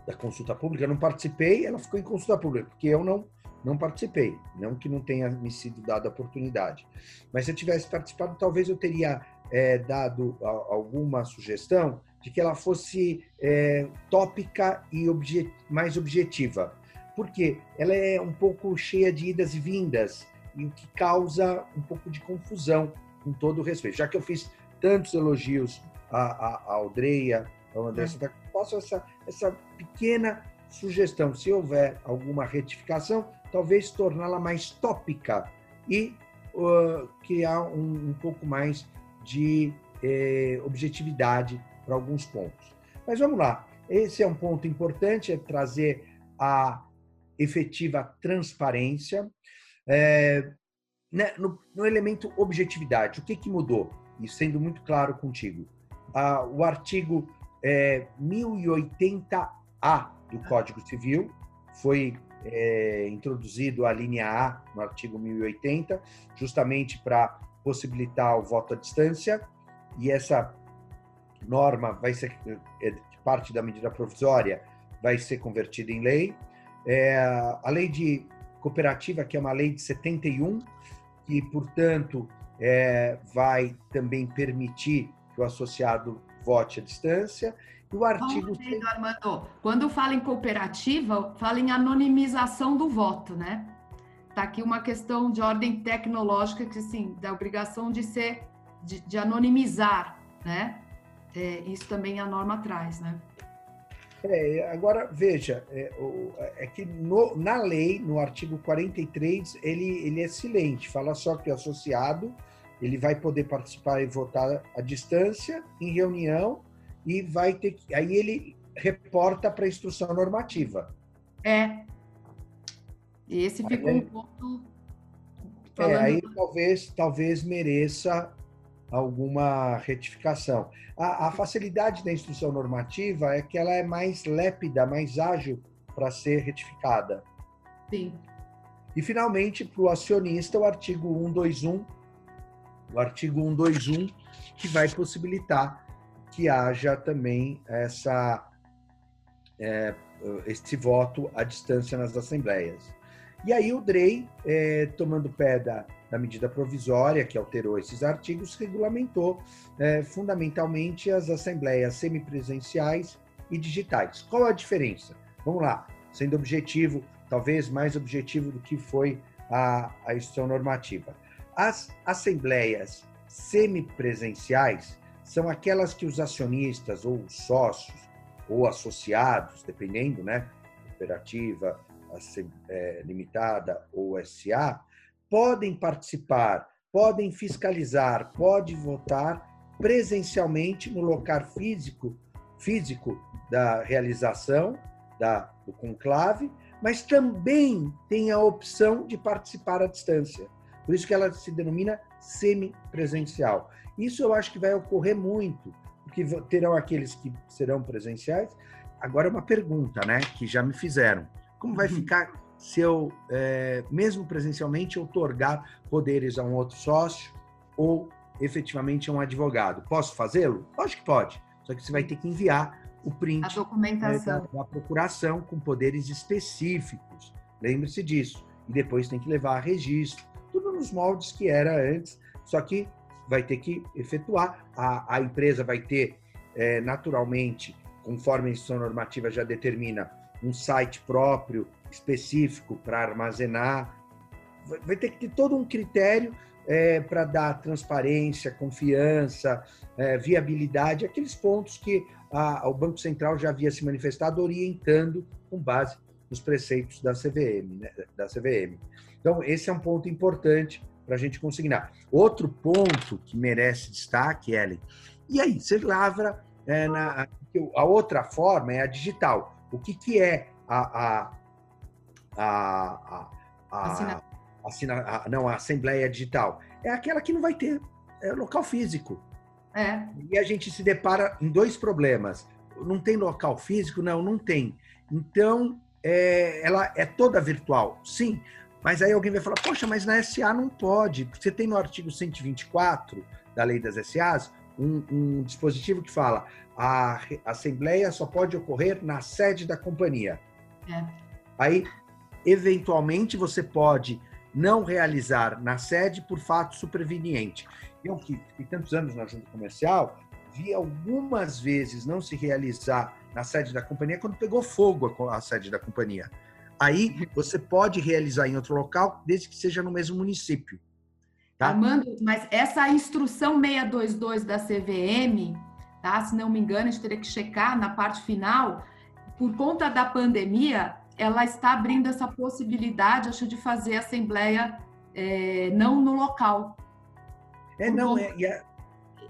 Speaker 4: da consulta pública, eu não participei, ela ficou em consulta pública, porque eu não não participei, não que não tenha me sido dada a oportunidade. Mas se eu tivesse participado, talvez eu teria é, dado a, alguma sugestão de que ela fosse é, tópica e obje mais objetiva. Porque ela é um pouco cheia de idas e vindas, e o que causa um pouco de confusão, com todo o respeito. Já que eu fiz tantos elogios à, à, à Aldreia, ao Andressa, hum. posso essa, essa pequena sugestão, se houver alguma retificação, talvez torná-la mais tópica e uh, criar um, um, pouco mais de eh, objetividade para alguns pontos. Mas vamos lá, esse é um ponto importante, é trazer a efetiva transparência. É, né, no, no, elemento objetividade, o que, que mudou? E sendo muito claro contigo, ah, o artigo é, 1080A do Código Civil foi é, introduzido a linha A no artigo 1080, justamente para possibilitar o voto à distância, e essa norma vai ser é, parte da medida provisória vai ser convertida em lei. É, a lei de cooperativa, que é uma lei de 71, que, portanto, é, vai também permitir que o associado vote à distância.
Speaker 5: O artigo. Entendo, Armando. Quando fala em cooperativa, fala em anonimização do voto, né? Está aqui uma questão de ordem tecnológica, que assim, da obrigação de ser, de, de anonimizar, né? É, isso também a norma traz, né?
Speaker 4: É, agora, veja, é, é que no, na lei, no artigo 43, ele, ele é silente, fala só que o associado ele vai poder participar e votar à distância, em reunião, e vai ter que. Aí ele reporta para a instrução normativa.
Speaker 5: É. Esse ficou aí, um ponto.
Speaker 4: É, aí talvez, talvez mereça alguma retificação. A, a, facilidade da instrução normativa é que ela é mais lépida, mais ágil para ser retificada.
Speaker 5: Sim.
Speaker 4: E, finalmente, para o acionista, o artigo 121, o artigo 121, que vai possibilitar que haja também essa, é, esse voto à distância nas assembleias. E aí o DREI, é, tomando pé da, da medida provisória que alterou esses artigos, regulamentou é, fundamentalmente as assembleias semipresenciais e digitais. Qual a diferença? Vamos lá, sendo objetivo, talvez mais objetivo do que foi a, a instrução normativa. As assembleias semipresenciais são aquelas que os acionistas ou sócios ou associados, dependendo, né, cooperativa, é, limitada ou SA, podem participar, podem fiscalizar, podem votar presencialmente no local físico, físico da realização da, do conclave, mas também tem a opção de participar à distância. Por isso que ela se denomina semipresencial. Isso eu acho que vai ocorrer muito, porque terão aqueles que serão presenciais. Agora uma pergunta, né, que já me fizeram. Como vai uhum. ficar se eu, é, mesmo presencialmente, otorgar poderes a um outro sócio ou efetivamente a um advogado? Posso fazê-lo? Acho que pode. Só que você vai ter que enviar o print
Speaker 5: a documentação.
Speaker 4: Né, da, da procuração com poderes específicos Lembre-se disso. E depois tem que levar a registro. Tudo nos moldes que era antes, só que vai ter que efetuar. A, a empresa vai ter, é, naturalmente, conforme a instrução normativa já determina, um site próprio, específico para armazenar. Vai, vai ter que ter todo um critério é, para dar transparência, confiança, é, viabilidade, aqueles pontos que a, o Banco Central já havia se manifestado orientando com base nos preceitos da CVM. Né, da CVM. Então, esse é um ponto importante para a gente consignar. Outro ponto que merece destaque, Ellen, e aí, você lavra é, na, a outra forma é a digital. O que, que é a, a, a, a, a, não, a Assembleia Digital? É aquela que não vai ter é, local físico. É. E a gente se depara em dois problemas. Não tem local físico? Não, não tem. Então, é, ela é toda virtual, sim. Mas aí alguém vai falar, poxa, mas na SA não pode. Você tem no artigo 124 da lei das SAs um, um dispositivo que fala a assembleia só pode ocorrer na sede da companhia. É. Aí, eventualmente, você pode não realizar na sede por fato superveniente. Eu, que fiquei tantos anos na junta comercial, vi algumas vezes não se realizar na sede da companhia quando pegou fogo a, sede da companhia. Aí você pode realizar em outro local, desde que seja no mesmo município.
Speaker 5: Tá? Armando, mas essa instrução 622 da CVM, tá? Se não me engano, a gente teria que checar na parte final, por conta da pandemia, ela está abrindo essa possibilidade, acho, de fazer assembleia é, não no local.
Speaker 4: É, não, conta... é, é,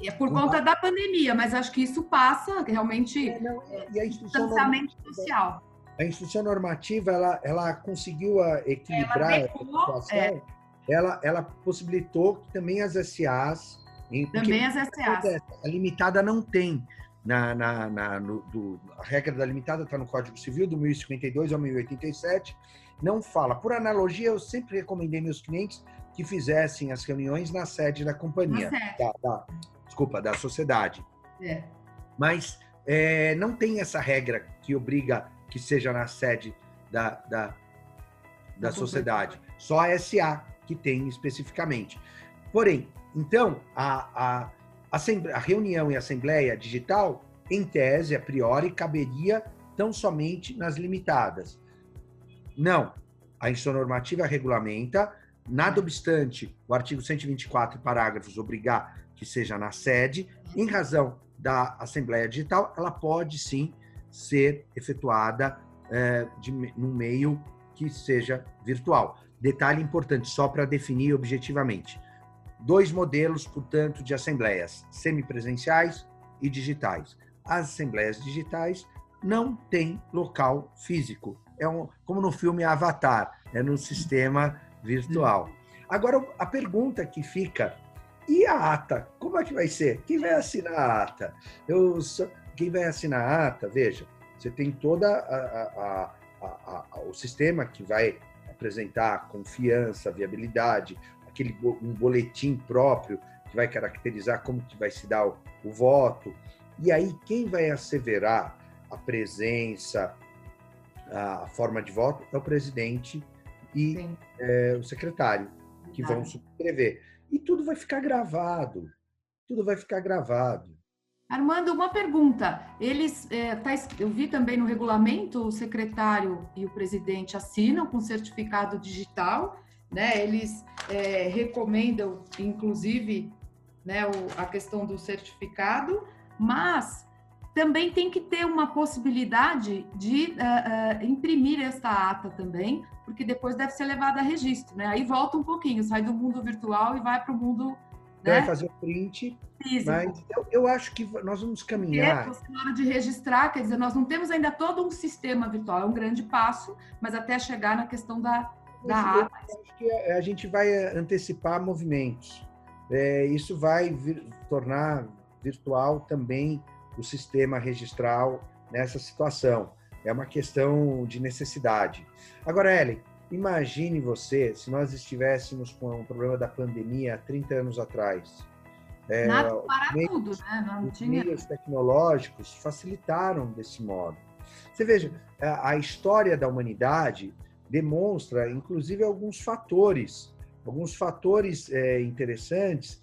Speaker 5: é por conta da pandemia, mas acho que isso passa realmente é, não, e a distanciamento social.
Speaker 4: A instrução normativa, ela, ela conseguiu a, equilibrar ela situação, é. ela, ela possibilitou que também as SAs...
Speaker 5: Também as SAs.
Speaker 4: A limitada não tem. Na, na, na no, do, a regra da limitada está no Código Civil, do 1052 ao 1087, não fala. Por analogia, eu sempre recomendei meus clientes que fizessem as reuniões na sede da companhia. Da, da, desculpa, da sociedade. É. Mas é, não tem essa regra que obriga que seja na sede da, da, da sociedade. Só a SA que tem especificamente. Porém, então, a, a, a reunião e assembleia digital, em tese, a priori, caberia tão somente nas limitadas. Não. A instrução normativa regulamenta, nada obstante o artigo 124, parágrafos, obrigar que seja na sede, em razão da Assembleia Digital, ela pode sim ser efetuada é, de, num meio que seja virtual. Detalhe importante, só para definir objetivamente. Dois modelos, portanto, de assembleias, semipresenciais e digitais. As assembleias digitais não têm local físico. É um, como no filme Avatar, é no sistema virtual. Agora, a pergunta que fica e a ata? Como é que vai ser? Quem vai assinar a ata? Eu, quem vai assinar a ata, veja, você tem toda a, a, a, o sistema que vai apresentar confiança, viabilidade, aquele um boletim próprio que vai caracterizar como que vai se dar o, o voto. E aí quem vai asseverar a presença, a forma de voto é o presidente e é, o secretário que vão subscrever e tudo vai ficar gravado. Tudo vai ficar gravado.
Speaker 5: Armando, uma pergunta. Eles, é, tá, eu vi também no regulamento, o secretário e o presidente assinam com certificado digital, né? Eles é, recomendam, inclusive, né, o, a questão do certificado, mas também tem que ter uma possibilidade de uh, uh, imprimir esta ata também, porque depois deve ser levada a registro, né? Aí volta um pouquinho, sai do mundo virtual e vai para o mundo.
Speaker 4: Né? Vai fazer o print. Físico. Mas eu, eu, acho que nós vamos caminhar.
Speaker 5: É, na hora de registrar, quer dizer, nós não temos ainda todo um sistema virtual, é um grande passo, mas até chegar na questão da, da
Speaker 4: ata. Acho que a, a gente vai antecipar movimentos. É, isso vai vir, tornar virtual também o sistema registral nessa situação. É uma questão de necessidade. Agora, Ellen, imagine você se nós estivéssemos com o problema da pandemia há 30 anos atrás.
Speaker 5: É, Nada para meios, tudo, né? Não
Speaker 4: os tinha... meios tecnológicos facilitaram desse modo. Você veja, a, história da humanidade demonstra, inclusive, alguns fatores, alguns fatores é, interessantes.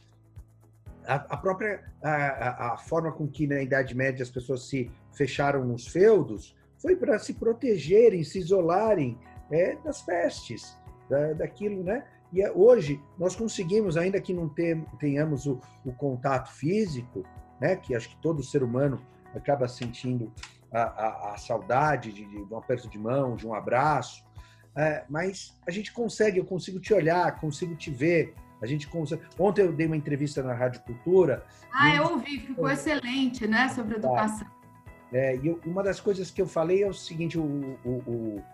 Speaker 4: A, a própria a, a, forma com que na Idade Média as pessoas se fecharam nos feudos foi para se protegerem, se isolarem é, das pestes, da, daquilo, né? E é, hoje nós conseguimos, ainda que não tenhamos o, o contato físico, né? Que acho que todo ser humano acaba sentindo a, a, a saudade de, de, um aperto de mão, de um abraço, é, mas a gente consegue, eu consigo te olhar, consigo te ver, a gente consegue... Ontem eu dei uma entrevista na Rádio Cultura.
Speaker 5: Ah, eu ouvi, ficou excelente, né, sobre educação.
Speaker 4: É, e uma das coisas que eu falei é o seguinte, o, o, o,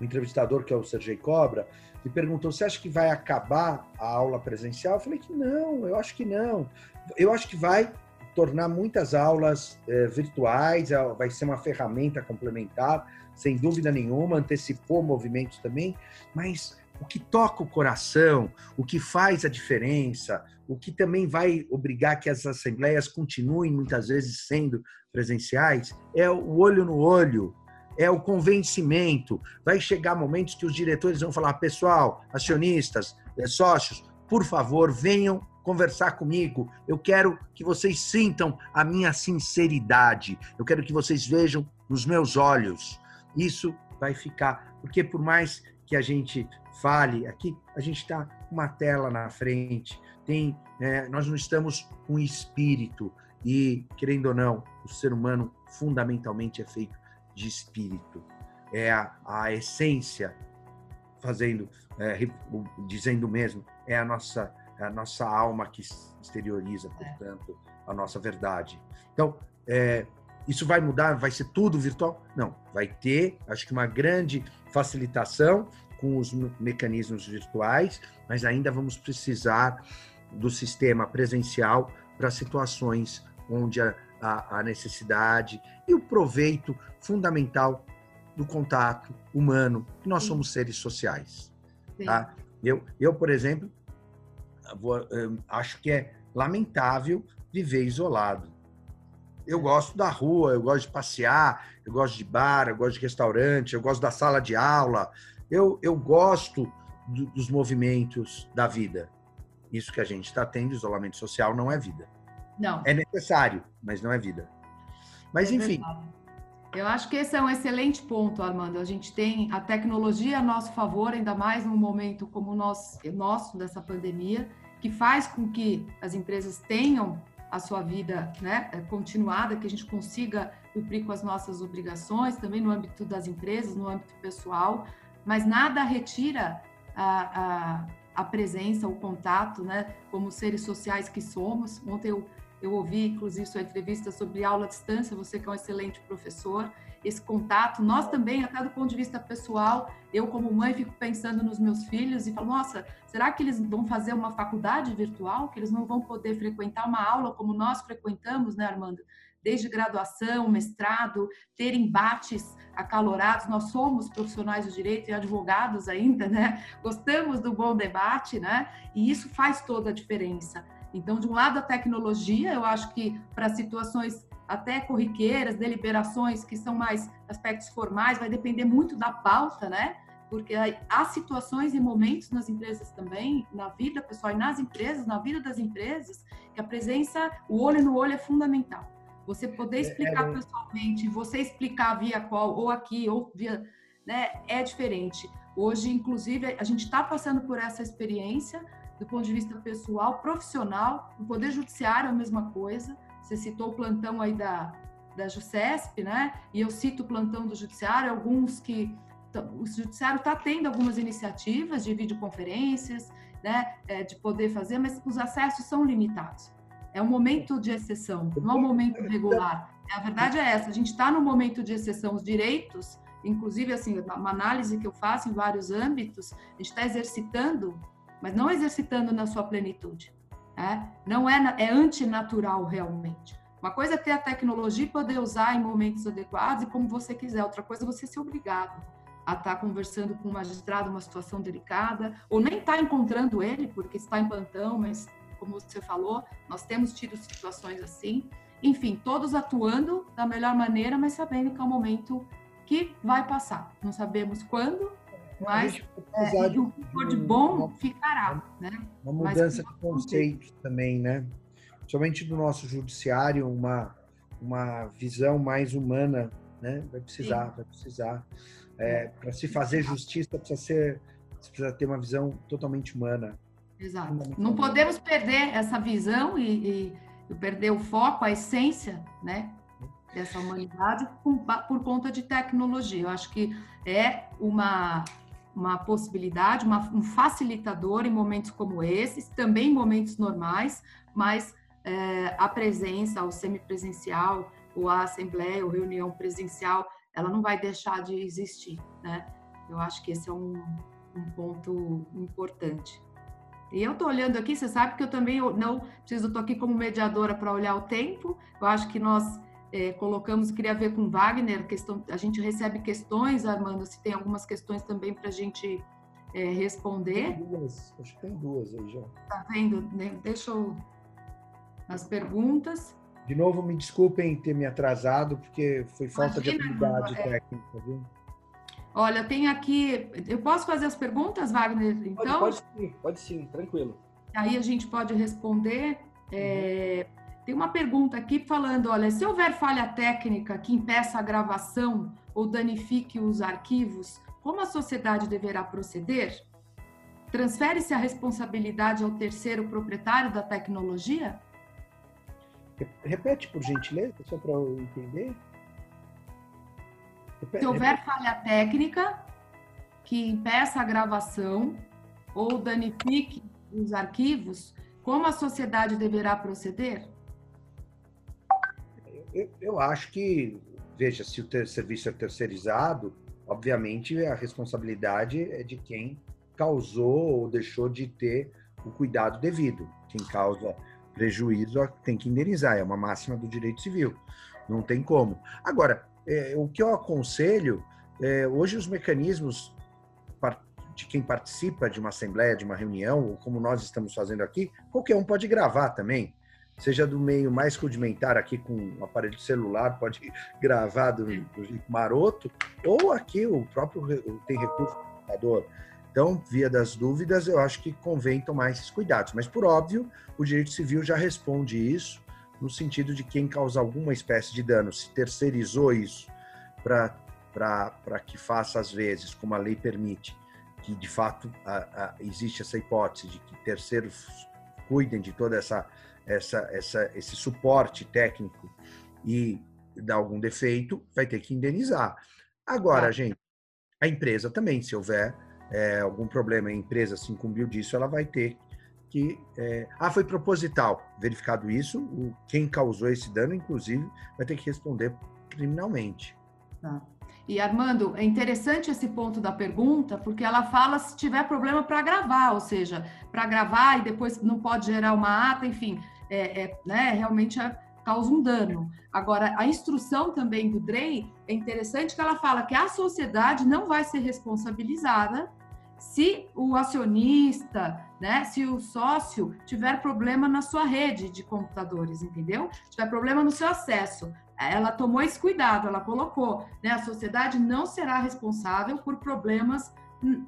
Speaker 4: o entrevistador, que é o Sergei Cobra, me perguntou, você acha que vai acabar a aula presencial? Eu falei que não, eu acho que não. Eu acho que vai tornar muitas aulas é, virtuais, vai ser uma ferramenta complementar, sem dúvida nenhuma, antecipou movimentos também, mas o que toca o coração, o que faz a diferença, o que também vai obrigar que as assembleias continuem muitas vezes sendo presenciais, é o olho no olho, é o convencimento. Vai chegar momentos que os diretores vão falar: pessoal, acionistas, eh, sócios, por favor, venham conversar comigo. Eu quero que vocês sintam a minha sinceridade. Eu quero que vocês vejam nos meus olhos. Isso vai ficar, porque por mais que a gente fale aqui, a gente está uma tela na frente. Tem, né, nós não estamos com espírito e querendo ou não, o ser humano fundamentalmente é feito de espírito. É a, a essência, fazendo, é, dizendo mesmo, é a nossa é a nossa alma que exterioriza, é. portanto, a nossa verdade. Então, é, isso vai mudar? Vai ser tudo virtual? Não, vai ter, acho que uma grande facilitação com os mecanismos virtuais, mas ainda vamos precisar do sistema presencial para situações onde a, a, a, necessidade e o proveito fundamental do contato humano, que nós somos seres sociais. Tá? Eu, eu, por exemplo, acho que é lamentável viver isolado. Eu gosto da rua, eu gosto de passear, eu gosto de bar, eu gosto de restaurante, eu gosto da sala de aula, eu, eu gosto do, dos movimentos da vida. Isso que a gente está tendo, isolamento social, não é vida.
Speaker 5: Não.
Speaker 4: É necessário, mas não é vida. Mas, é enfim,
Speaker 5: verdade. Eu acho que esse é um excelente ponto, Armando. A gente tem a tecnologia a nosso favor, ainda mais num momento como o nosso, nosso dessa pandemia, que faz com que as empresas tenham a sua vida né, é, continuada, que a gente consiga cumprir com as nossas obrigações, também no âmbito das empresas, no âmbito pessoal, mas nada retira a, a, a presença, o contato, né, como seres sociais que somos. Ontem eu eu ouvi, inclusive, sua entrevista sobre aula à distância, você que é um excelente professor, esse contato. Nós também, até do ponto de vista pessoal, eu como mãe fico pensando nos meus filhos e falo, nossa, será que eles vão fazer uma faculdade virtual? Que eles não vão poder frequentar uma aula como nós frequentamos, né, Armando? Desde graduação, mestrado, ter embates acalorados. Nós somos profissionais do direito e advogados ainda, né? Gostamos do bom debate, né? E isso faz toda a diferença. Então, de um lado, a tecnologia, eu acho que para situações até corriqueiras, deliberações que são mais aspectos formais, vai depender muito da pauta, né? Porque há situações e momentos nas empresas também, na vida pessoal e nas empresas, na vida das empresas, que a presença, o olho no olho é fundamental. Você poder é, explicar é, é... pessoalmente, você explicar via qual, ou aqui, ou via. Né, é diferente. Hoje, inclusive, a gente está passando por essa experiência, do ponto de vista pessoal, profissional, no Poder Judiciário é a mesma coisa. Você citou o plantão aí da, da JUCESP, né? E eu cito o plantão do Judiciário, alguns que o Judiciário está tendo algumas iniciativas de videoconferências, né, é, de poder fazer, mas os acessos são limitados. É um momento de exceção, não é um momento regular. A verdade é essa, a gente está no momento de exceção, os direitos, inclusive, assim, uma análise que eu faço em vários âmbitos, a gente está exercitando mas não exercitando na sua plenitude. Né? Não é, é antinatural realmente. Uma coisa é ter a tecnologia e poder usar em momentos adequados e como você quiser. Outra coisa é você ser obrigado a estar conversando com um magistrado uma situação delicada, ou nem estar encontrando ele, porque está em plantão, mas como você falou, nós temos tido situações assim. Enfim, todos atuando da melhor maneira, mas sabendo que é um momento que vai passar. Não sabemos quando, Mas é, o que for de bom ficará, né?
Speaker 4: Uma mudança de conceitos também, né? Somente do nosso judiciário, uma, uma visão mais humana, né? Vai precisar, Sim. vai precisar. É, Para se fazer justiça, precisa, ser, precisa ter uma visão totalmente humana.
Speaker 5: Exato. Não podemos perder essa visão e, e, e perder o foco, a essência, né? dessa humanidade por, por conta de tecnologia. Eu acho que é uma uma possibilidade, uma, um facilitador em momentos como esses, também em momentos normais, mas é, a presença, o semipresencial, ou a assembleia, ou reunião presencial, ela não vai deixar de existir, né? Eu acho que esse é um, um ponto importante. E eu estou olhando aqui, você sabe que eu também não preciso, estou aqui como mediadora para olhar o tempo. Eu acho que nós é, colocamos, queria ver com Wagner, questão, a gente recebe questões, Armando, se tem algumas questões também para a gente é, responder.
Speaker 4: Tem duas, acho que tem duas aí já.
Speaker 5: Tá vendo? Né? Deixa eu. As perguntas.
Speaker 4: De novo, me desculpem ter me atrasado, porque foi falta Imagina, de habilidade é... técnica, viu?
Speaker 5: Olha, tem aqui. Eu posso fazer as perguntas, Wagner? Então?
Speaker 3: Pode, pode sim, pode sim, tranquilo.
Speaker 5: Aí a gente pode responder. É, uhum. Tem uma pergunta aqui falando: olha, se houver falha técnica que impeça a gravação ou danifique os arquivos, como a sociedade deverá proceder? Transfere-se a responsabilidade ao terceiro proprietário da tecnologia?
Speaker 4: Repete, por gentileza, só para eu entender.
Speaker 5: Repete, se houver falha técnica que impeça a gravação ou danifique os arquivos, como a sociedade deverá proceder?
Speaker 4: Eu, eu acho que, veja, se o serviço é terceirizado, obviamente a responsabilidade é de quem causou ou deixou de ter o cuidado devido. Quem causa prejuízo tem que indenizar, é uma máxima do direito civil. Não tem como. Agora, é, o que eu aconselho, é, hoje os mecanismos de quem participa de uma assembleia, de uma reunião, ou como nós estamos fazendo aqui, qualquer um pode gravar também seja do meio mais rudimentar aqui com um aparelho celular, pode gravar do, do maroto, ou aqui o próprio tem recurso do computador. Então, via das dúvidas, eu acho que convém tomar esses cuidados. Mas, por óbvio, o direito civil já responde isso, no sentido de quem causa alguma espécie de dano, se terceirizou isso para que faça, às vezes, como a lei permite, que de fato a, a, existe essa hipótese de que terceiros cuidem de toda essa essa, essa, esse suporte técnico e dá algum defeito, vai ter que indenizar. Agora, ah. gente, a empresa também, se houver é, algum problema, a empresa se incumbiu disso, ela vai ter que. É... ah, foi proposital. Verificado isso, o, quem causou esse dano, inclusive, vai ter que responder criminalmente.
Speaker 5: Tá. E Armando, é interessante esse ponto da pergunta, porque ela fala se tiver problema para gravar, ou seja, para gravar e depois não pode gerar uma ata, enfim é, é, né, realmente causa um dano. Agora, a instrução também do DREI é interessante que ela fala que a sociedade não vai ser responsabilizada se o acionista, né, se o sócio tiver problema na sua rede de computadores, entendeu? Tiver problema no seu acesso. Ela tomou esse cuidado, ela colocou, né, a sociedade não será responsável por problemas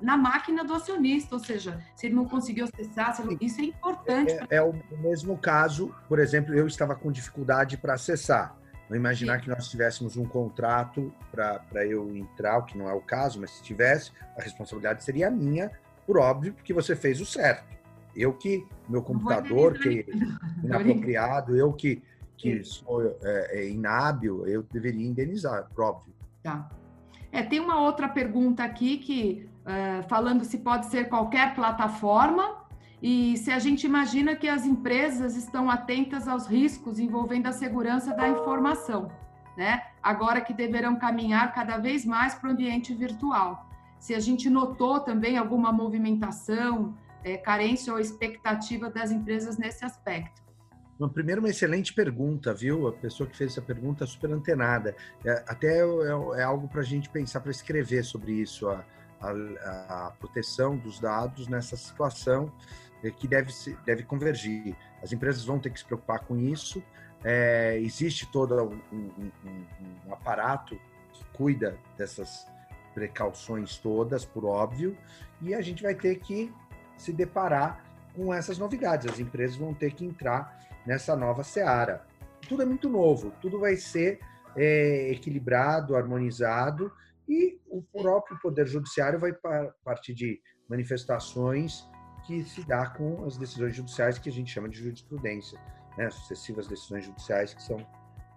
Speaker 5: na máquina do acionista, ou seja, se ele não conseguiu acessar, isso é importante.
Speaker 4: É, é, o mesmo caso, por exemplo, eu estava com dificuldade para acessar. Não imaginar Sim. que nós tivéssemos um contrato para eu entrar, o que não é o caso, mas se tivesse, a responsabilidade seria minha, por óbvio, porque você fez o certo. Eu que, meu computador, que é inapropriado, eu que, que sou é, é, inábil, eu deveria indenizar, óbvio.
Speaker 5: Tá. É, tem uma outra pergunta aqui que falando se pode ser qualquer plataforma e se a gente imagina que as empresas estão atentas aos riscos envolvendo a segurança da informação, né? Agora que deverão caminhar cada vez mais para o ambiente virtual. Se a gente notou também alguma movimentação, é, carência ou expectativa das empresas nesse aspecto.
Speaker 4: Primeiro, uma excelente pergunta, viu? A pessoa que fez essa pergunta é super antenada. É, até é, é algo para a gente pensar, para escrever sobre isso. A, a, a proteção dos dados nessa situação é, que deve, se, deve convergir. As empresas vão ter que se preocupar com isso. É, existe todo um, um, um, um, aparato que cuida dessas precauções todas, por óbvio, e a gente vai ter que se deparar com essas novidades. As empresas vão ter que entrar nessa nova seara. Tudo é muito novo, tudo vai ser é, equilibrado, harmonizado, e o próprio Poder Judiciário vai partir de manifestações que se dá com as decisões judiciais que a gente chama de jurisprudência, né? sucessivas decisões judiciais que são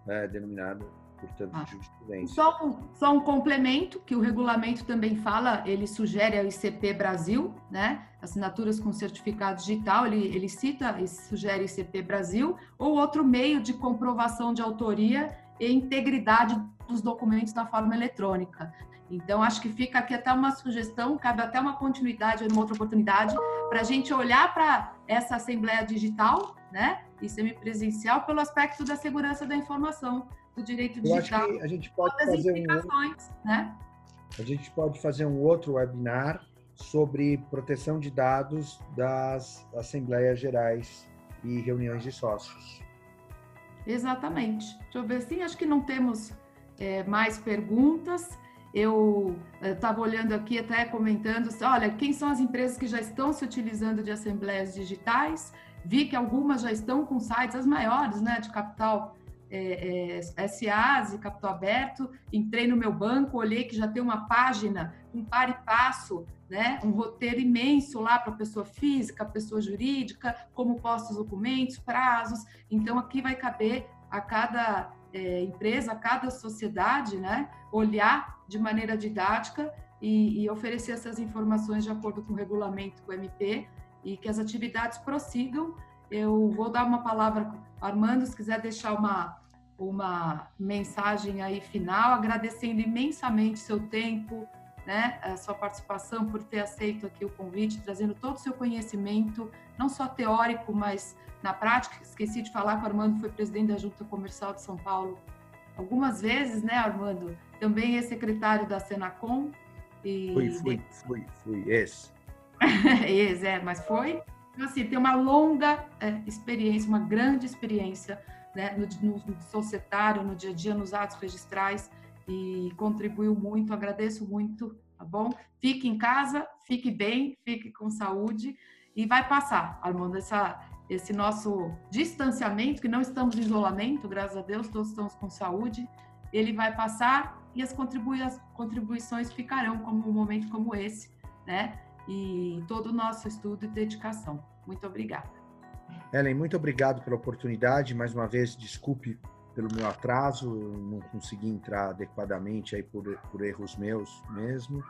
Speaker 4: né, denominadas portanto, ah. jurisprudência.
Speaker 5: Só um, só um complemento que o regulamento também fala, ele sugere ao ICP Brasil, né? Assinaturas com certificado digital, ele, ele cita e sugere ICP Brasil, ou outro meio de comprovação de autoria e integridade dos documentos na forma eletrônica. Então, acho que fica aqui até uma sugestão, cabe até uma continuidade, uma outra oportunidade, para a gente olhar para essa Assembleia Digital, né, e semipresencial, pelo aspecto da segurança da informação do direito digital.
Speaker 4: Eu acho que a gente pode fazer um, né? A gente pode fazer um outro webinar sobre proteção de dados das assembleias gerais e reuniões de sócios.
Speaker 5: Exatamente. Deixa eu ver sim, acho que não temos é, mais perguntas. Eu estava olhando aqui, até comentando, olha, quem são as empresas que já estão se utilizando de assembleias digitais? Vi que algumas já estão com sites, as maiores, né, de capital é, é, SAs e capital aberto, entrei no meu banco, olhei que já tem uma página, um par e passo, né, um roteiro imenso lá para pessoa física, pessoa jurídica, como posto os documentos, prazos. Então, aqui vai caber a cada é, empresa, a cada sociedade, né, olhar de maneira didática e, e oferecer essas informações de acordo com o regulamento do MP e que as atividades prossigam eu vou dar uma palavra, Armando, se quiser deixar uma, uma mensagem aí final, agradecendo imensamente seu tempo, né, a sua participação, por ter aceito aqui o convite, trazendo todo o seu conhecimento, não só teórico, mas na prática. Esqueci de falar que o Armando foi presidente da Junta Comercial de São Paulo algumas vezes, né, Armando? Também é secretário da Senacom.
Speaker 4: E... Fui, fui, fui, fui,
Speaker 5: esse, é, mas foi. Então, assim, tem uma longa é, experiência, uma grande experiência né, no, no, no societário, no dia a dia, nos atos registrais e contribuiu muito, agradeço muito, tá bom? Fique em casa, fique bem, fique com saúde e vai passar, Armando, essa, esse nosso distanciamento, que não estamos em isolamento, graças a Deus, todos estamos com saúde, ele vai passar e as, contribui as contribuições ficarão como um momento como esse, né? e todo o nosso estudo e dedicação. Muito obrigada.
Speaker 4: Ellen, muito obrigado pela oportunidade. Mais uma vez, desculpe pelo meu atraso, não consegui entrar adequadamente aí por, por erros meus mesmo,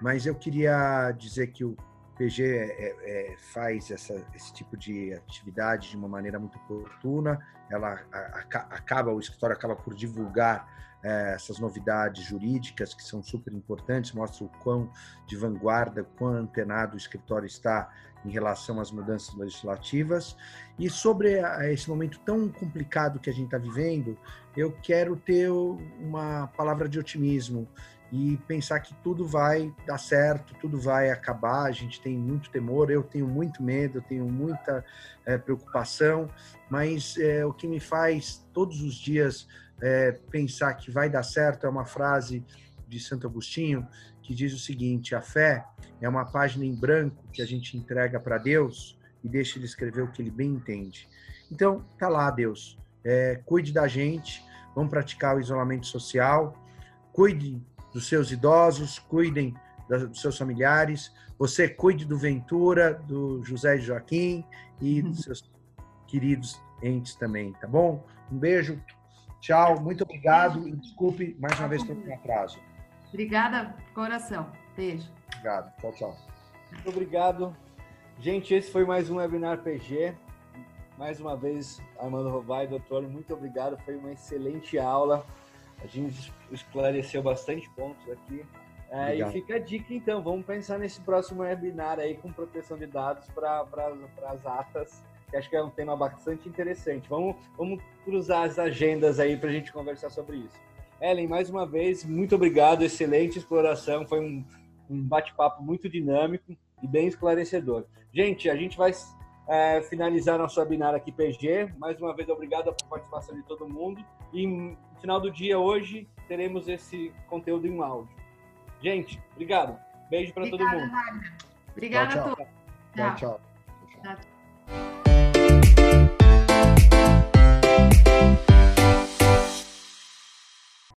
Speaker 4: mas eu queria dizer que o PG é, é, faz essa, esse tipo de atividade de uma maneira muito oportuna. Ela a, a, acaba, o escritório acaba por divulgar é, essas novidades jurídicas que são super importantes, mostra o quão de vanguarda, quão antenado o escritório está em relação às mudanças legislativas. E sobre esse momento tão complicado que a gente está vivendo, eu quero ter uma palavra de otimismo e pensar que tudo vai dar certo, tudo vai acabar. A gente tem muito temor, eu tenho muito medo, eu tenho muita é, preocupação, mas é, o que me faz todos os dias é, pensar que vai dar certo é uma frase de Santo Agostinho que diz o seguinte: a fé é uma página em branco que a gente entrega para Deus e deixa ele escrever o que ele bem entende. Então, tá lá, Deus. É, cuide da gente, vamos praticar o isolamento social, cuide dos seus idosos, cuidem dos seus familiares. Você cuide do Ventura, do José e Joaquim e dos seus queridos entes também, tá bom? Um beijo, Tchau, muito obrigado e desculpe mais uma vez pelo atraso.
Speaker 5: Obrigada, coração. Beijo.
Speaker 4: Obrigado. Tchau, tchau.
Speaker 3: Muito obrigado. Gente, esse foi mais um webinar PG. Mais uma vez, Armando Rovai, doutor, muito obrigado. Foi uma excelente aula. A gente esclareceu bastante pontos aqui. É, e fica a dica, então, vamos pensar nesse próximo webinar aí com proteção de dados para as atas que acho que é um tema bastante interessante. Vamos, vamos cruzar as agendas aí para a gente conversar sobre isso. Ellen, mais uma vez, muito obrigado, excelente exploração, foi um, um bate-papo muito dinâmico e bem esclarecedor. Gente, a gente vai é, finalizar nosso webinar aqui PG. Mais uma vez, obrigado pela participação de todo mundo. E no final do dia, hoje, teremos esse conteúdo em áudio. Gente, obrigado. Beijo para todo mundo.
Speaker 5: Obrigada
Speaker 4: tchau,
Speaker 5: a todos.
Speaker 4: tchau. tchau.
Speaker 5: tchau.